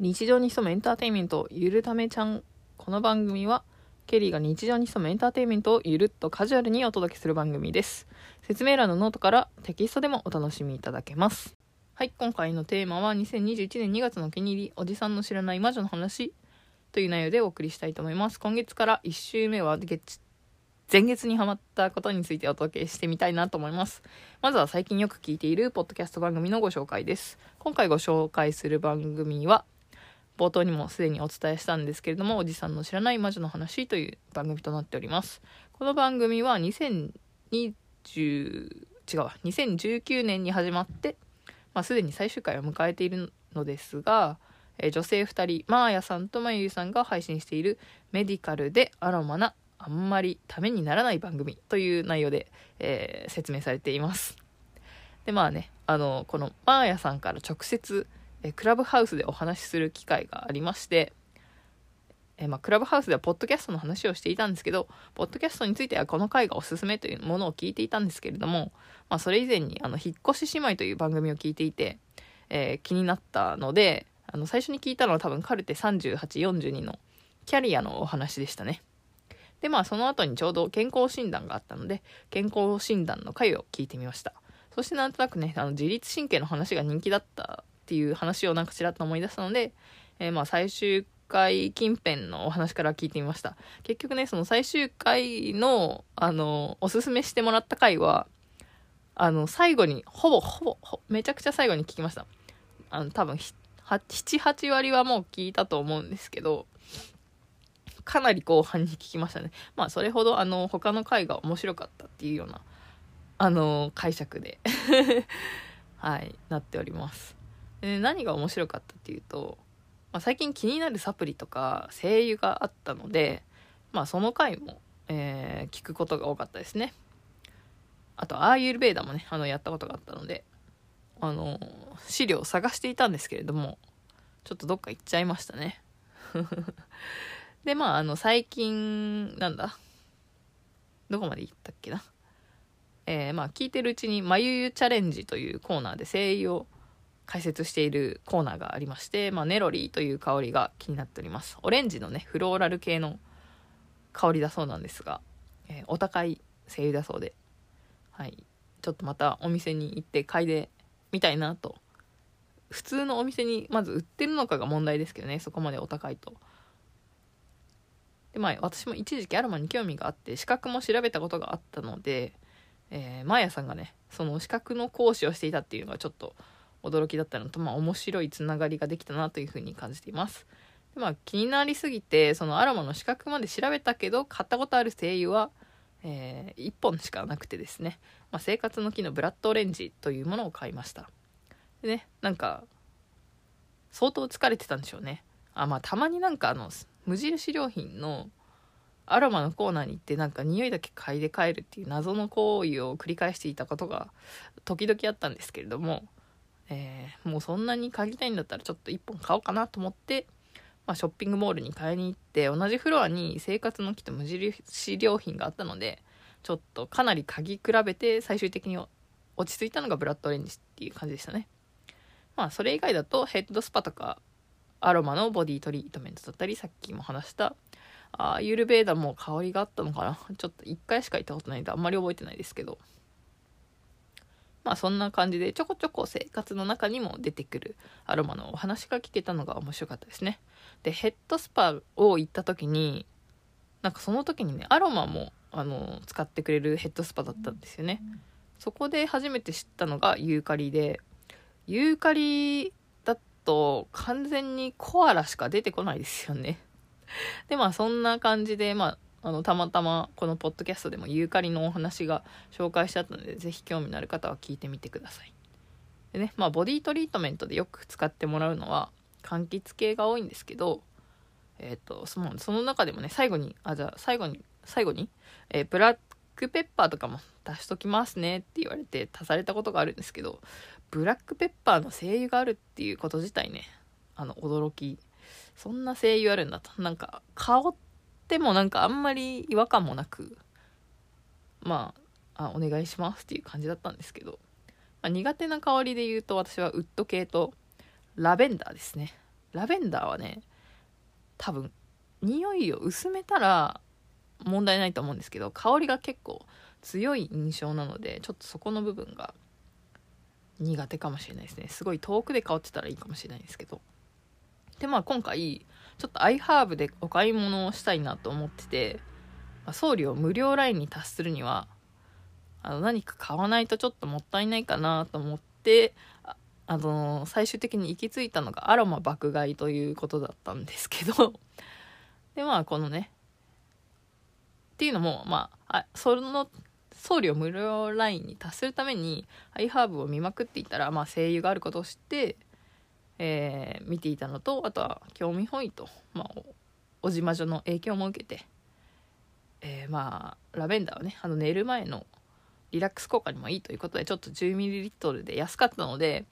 日常に潜むエンターテインメントゆるためちゃんこの番組はケリーが日常に潜むエンターテインメントをゆるっとカジュアルにお届けする番組です。説明欄のノートからテキストでもお楽しみいただけます。はい今回のテーマは2021年2月のお気に入りおじさんの知らない魔女の話という内容でお送りしたいと思います。今月から1週目は月前月にハマったことについてお届けしてみたいなと思います。まずは最近よく聞いているポッドキャスト番組のご紹介です。今回ご紹介する番組は冒頭にもすでにお伝えしたんですけれども、おじさんの知らない魔女の話という番組となっております。この番組は2020、違うわ、2019年に始まって、まあ、すでに最終回を迎えているのですが、え女性2人、マーヤさんとまゆゆさんが配信しているメディカルでアロマなあんまりためにならない番組という内容で、えー、説明されています。で、まあね、あの、このマーヤさんから直接、えクラブハウスでお話しする機会がありまして、えまあ、クラブハウスではポッドキャストの話をしていたんですけど、ポッドキャストについてはこの回がおすすめというものを聞いていたんですけれども、まあ、それ以前に、あの、引っ越し姉妹という番組を聞いていて、えー、気になったので、あの、最初に聞いたのは多分カルテ38、42のキャリアのお話でしたね。で、まあ、その後にちょうど健康診断があったので、健康診断の回を聞いてみました。そしてなんとなくね、あの、自律神経の話が人気だったっていう話をなんかちらっと思い出したので、えー、まあ最終回近辺のお話から聞いてみました。結局ね、その最終回の、あの、おすすめしてもらった回は、あの、最後に、ほぼ、ほぼ、めちゃくちゃ最後に聞きました。あの、多分、7、8割はもう聞いたと思うんですけど、かなり後半に聞きましたね。まあ、それほど、あの、他の回が面白かったっていうような、あの、解釈で はい、なっております。で何が面白かったっていうと、まあ、最近気になるサプリとか精油があったので、まあ、その回も、えー、聞くことが多かったですね。あとアーユルベーダもねあのやったことがあったのであの資料を探していたんですけれどもちょっとどっか行っちゃいましたね。でまああの最近なんだどこまで行ったっけな。えー、まあ聞いてるうちに「まゆゆチャレンジ」というコーナーで声優を解説しているコーナーがありまして、まあ、ネロリーという香りが気になっております。オレンジのねフローラル系の香りだそうなんですが、えー、お高い精油だそうではい。ちょっとまたお店に行って嗅いでみたいなと。普通のお店にまず売ってるのかが問題ですけどねそこまでお高いと。でまあ私も一時期アロマに興味があって資格も調べたことがあったので、えー、マーヤさんがねその資格の講師をしていたっていうのがちょっと驚きだったのと、まあ、面白いつながりができたなというふうに感じています。でまあ、気になりすぎてそのアロマの資格まで調べたけど買ったことある精油は、えー、1本しかなくてですね、まあ、生活の木のブラッドオレンジというものを買いました。でねなんか相当疲れてたんでしょうね。あまあたまになんかあの無印良品のアロマのコーナーに行ってなんか匂いだけ嗅いで帰るっていう謎の行為を繰り返していたことが時々あったんですけれどもえー、もうそんなに嗅ぎたいんだったらちょっと1本買おうかなと思って、まあ、ショッピングモールに買いに行って同じフロアに生活の木と無印良品があったのでちょっとかなり嗅ぎ比べて最終的に落ち着いたのがブラッドオレンジっていう感じでしたね。まあそれ以外だとヘッドスパとかアロマのボディトリートメントだったりさっきも話したあユルベーダも香りがあったのかな。ちょっと1回しか行ったことないんであんまり覚えてないですけど。まあそんな感じでちょこちょこ生活の中にも出てくるアロマのお話が聞けたのが面白かったですね。で、ヘッドスパを行った時に、なんかその時にね、アロマもあの使ってくれるヘッドスパだったんですよね。そこで初めて知ったのがユーカリで、ユーカリだと完全にコアラしか出てこないですよね。で、まあそんな感じで、まああのたまたまこのポッドキャストでもユーカリのお話が紹介してあったので是非興味のある方は聞いてみてください。でねまあボディトリートメントでよく使ってもらうのは柑橘系が多いんですけどえっ、ー、とそのその中でもね最後にあじゃあ最後に最後に、えー、ブラックペッパーとかも足しときますねって言われて足されたことがあるんですけどブラックペッパーの精油があるっていうこと自体ねあの驚き。そんな精油あるんだと。なんか香っってもなんかあんまり違和感もなくまああお願いしますっていう感じだったんですけど、まあ、苦手な香りで言うと私はウッド系とラベンダーですね。ラベンダーはね多分匂いを薄めたら問題ないと思うんですけど香りが結構強い印象なのでちょっとそこの部分が苦手かもしれないですね。すごい遠くで香ってたらいいかもしれないんですけど。でまあ今回ちょっとアイハーブでお買い物をしたいなと思ってて、まあ、送料無料ラインに達するにはあの何か買わないとちょっともったいないかなと思ってああの最終的に行き着いたのがアロマ爆買いということだったんですけどでまあこのねっていうのもまああその送料無料ラインに達するためにアイハーブを見まくっていたら、まあ、声優があることを知って、えー、見ていたのとあとは興味本位と、まあ、おじまじょの影響も受けて、えー、まあラベンダーはねあの寝る前のリラックス効果にもいいということでちょっと 10ml で安かったので、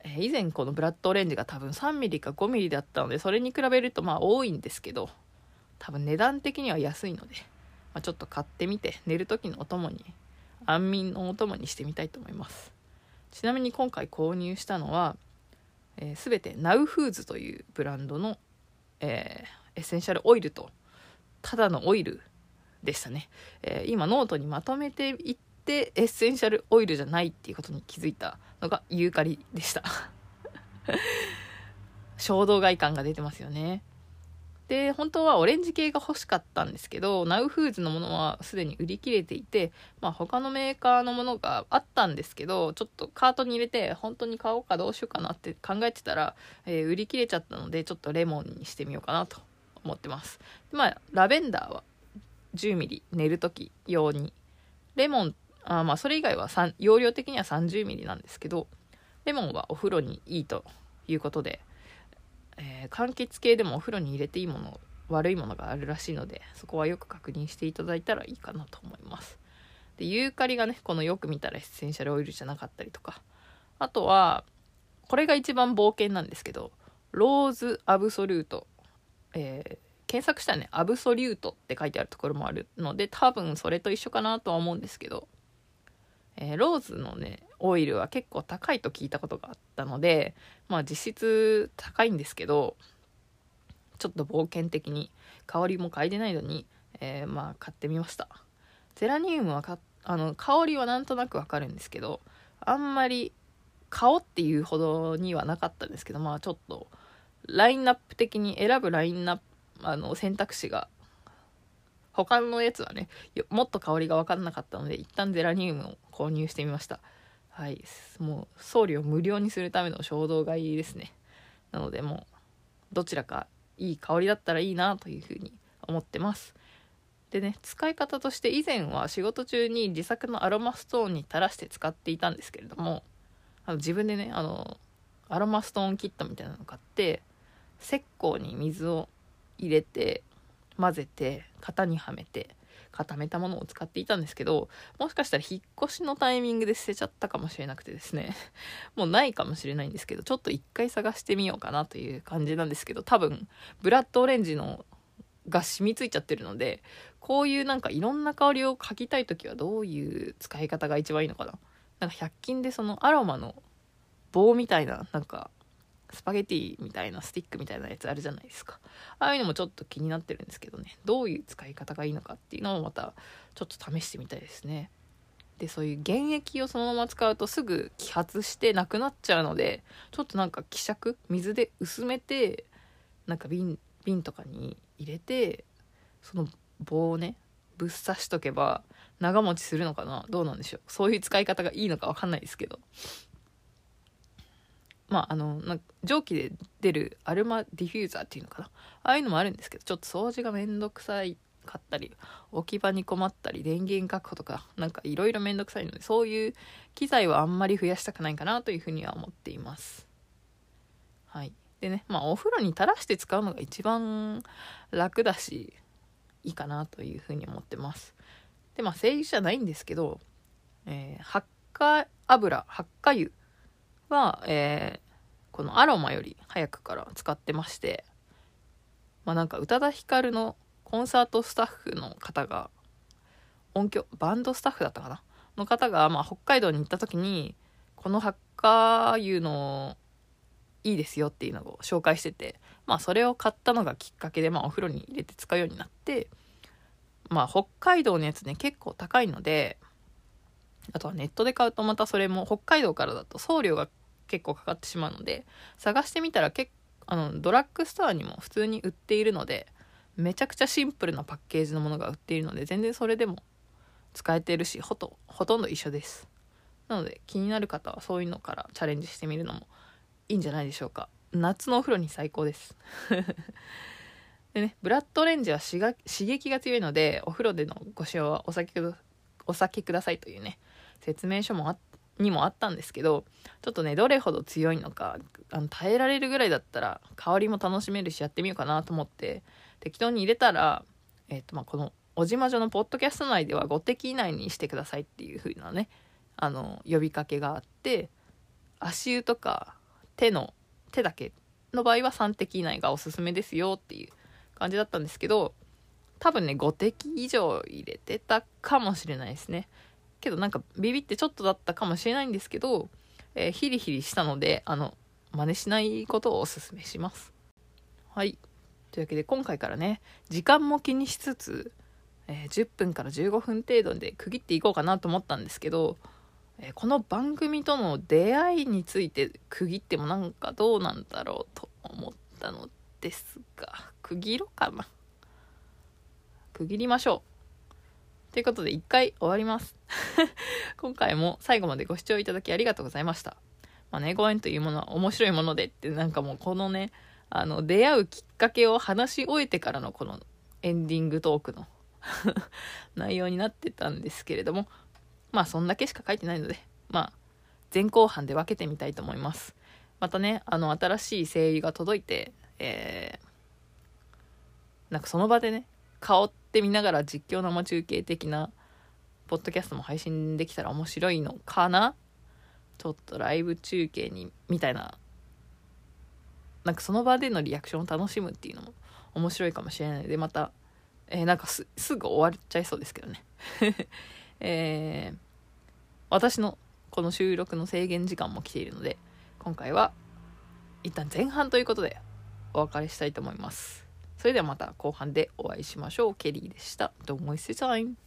えー、以前このブラッドオレンジが多分 3mm か 5mm だったのでそれに比べるとまあ多いんですけど多分値段的には安いので。まあ、ちょっと買ってみて寝る時のお供に安眠のお供にしてみたいと思いますちなみに今回購入したのは、えー、全てナウフーズというブランドの、えー、エッセンシャルオイルとただのオイルでしたね、えー、今ノートにまとめていってエッセンシャルオイルじゃないっていうことに気づいたのがユーカリでした。衝動買い感が出てますよね。で本当はオレンジ系が欲しかったんですけどナウフーズのものはすでに売り切れていて、まあ、他のメーカーのものがあったんですけどちょっとカートに入れて本当に買おうかどうしようかなって考えてたら、えー、売り切れちゃったのでちょっとレモンにしてみようかなと思ってます。まあラベンダーは 10mm 寝る時用に。レモンあまあそれ以外は容量的には 30mm なんですけどレモンはお風呂にいいということでえー、柑橘系でもお風呂に入れていいもの悪いものがあるらしいのでそこはよく確認していただいたらいいかなと思います。でユーカリがねこのよく見たらエッセンシャルオイルじゃなかったりとかあとはこれが一番冒険なんですけどローズアブソリュート、えー、検索したらねアブソリュートって書いてあるところもあるので多分それと一緒かなとは思うんですけどえー、ローズのねオイルは結構高いと聞いたことがあったのでまあ実質高いんですけどちょっと冒険的に香りも嗅いでないのに、えー、まあ買ってみました。ゼラニウムはかあの香りはなんとなくわかるんですけどあんまり顔っていうほどにはなかったんですけどまあちょっとラインナップ的に選ぶラインナップあの選択肢が他のやつはねもっと香りが分かんなかったので一旦ゼラニウムを購入してみました。はい。もう送料無料にするための衝動買いですね。なのでもうどちらかいい香りだったらいいなというふうに思ってます。でね使い方として以前は仕事中に自作のアロマストーンに垂らして使っていたんですけれどもあの自分でねあのアロマストーンキットみたいなの買って石膏に水を入れて混ぜて型にはめて固めたものを使っていたんですけどもしかしたら引っ越しのタイミングで捨てちゃったかもしれなくてですね。もうないかもしれないんですけどちょっと一回探してみようかなという感じなんですけど多分ブラッドオレンジのが染みついちゃってるのでこういうなんかいろんな香りを嗅ぎたい時はどういう使い方が一番いいのかな。なんか100均でそのアロマの棒みたいななんかスパゲティみたいなスティックみたいなやつあるじゃないですか。ああいうのもちょっと気になってるんですけどね。どういう使い方がいいのかっていうのをまたちょっと試してみたいですね。でそういう原液をそのまま使うとすぐ揮発してなくなっちゃうのでちょっとなんか希釈水で薄めてなんか瓶瓶とかに入れてその棒をねぶっ刺しとけば長持ちするのかな？どうなんでしょう？そういう使い方がいいのか分かんないですけど。まああのな蒸気で出るアルマディフューザーっていうのかな。ああいうのもあるんですけどちょっと掃除がめんどくさいかったり置き場に困ったり電源確保とかなんかいろいろめんどくさいのでそういう機材はあんまり増やしたくないかなというふうには思っています。はい。でねまあお風呂に垂らして使うのが一番楽だしいいかなというふうに思ってます。でまあ精油じゃないんですけど、えー、発火油発火油は、えこのアロマより早くから使ってましてまあなんか宇多田ヒカルのコンサートスタッフの方が音響バンドスタッフだったかな？の方が、まあ、北海道に行った時にこのハッカー油のいいですよっていうのを紹介しててまあそれを買ったのがきっかけで、まあ、お風呂に入れて使うようになってまあ北海道のやつね結構高いのであとはネットで買うとまたそれも北海道からだと送料が結構かかってしまうので探してみたら結あのドラッグストアにも普通に売っているのでめちゃくちゃシンプルなパッケージのものが売っているので全然それでも使えてるしほとほとんど一緒です。なので気になる方はそういうのからチャレンジしてみるのもいいんじゃないでしょうか。夏のお風呂に最高です。でねブラッドオレンジは刺激が強いのでお風呂でのご使用はお酒お酒くださいというね説明書もあっにもあったんですけどちょっとねどれほど強いのかあの耐えられるぐらいだったら香りも楽しめるしやってみようかなと思って適当に入れたら、えーとまあ、この小島女のポッドキャスト内では5滴以内にしてくださいっていう風なねあの呼びかけがあって足湯とか手の手だけの場合は3滴以内がおすすめですよっていう感じだったんですけど多分ね5滴以上入れてたかもしれないですね。けどなんかビビってちょっとだったかもしれないんですけど、えー、ヒリヒリしたのであの真似しないことをおすすめします。はい。というわけで今回からね時間も気にしつつ、えー、10分から15分程度で区切っていこうかなと思ったんですけど、えー、この番組との出会いについて区切ってもなんかどうなんだろうと思ったのですが区切ろうかな。区切りましょう。ということで一回終わります。今回も最後までご視聴いただきありがとうございました。まあねご縁というものは面白いものでってなんかもうこのねあの出会うきっかけを話し終えてからのこのエンディングトークの 内容になってたんですけれどもまあそんだけしか書いてないのでまあ前後半で分けてみたいと思います。またねあの新しい声優が届いてえー、なんかその場でね顔って見ながら実況生中継的なポッドキャストも配信できたら面白いのかな？ちょっとライブ中継にみたいななんかその場でのリアクションを楽しむっていうのも面白いかもしれない。のでまた、えー、なんかすぐ終わっちゃいそうですけどね。えー、私のこの収録の制限時間も来ているので今回は一旦前半ということでお別れしたいと思います。それではまた後半でお会いしましょう。ケリーでした。Don't waste your time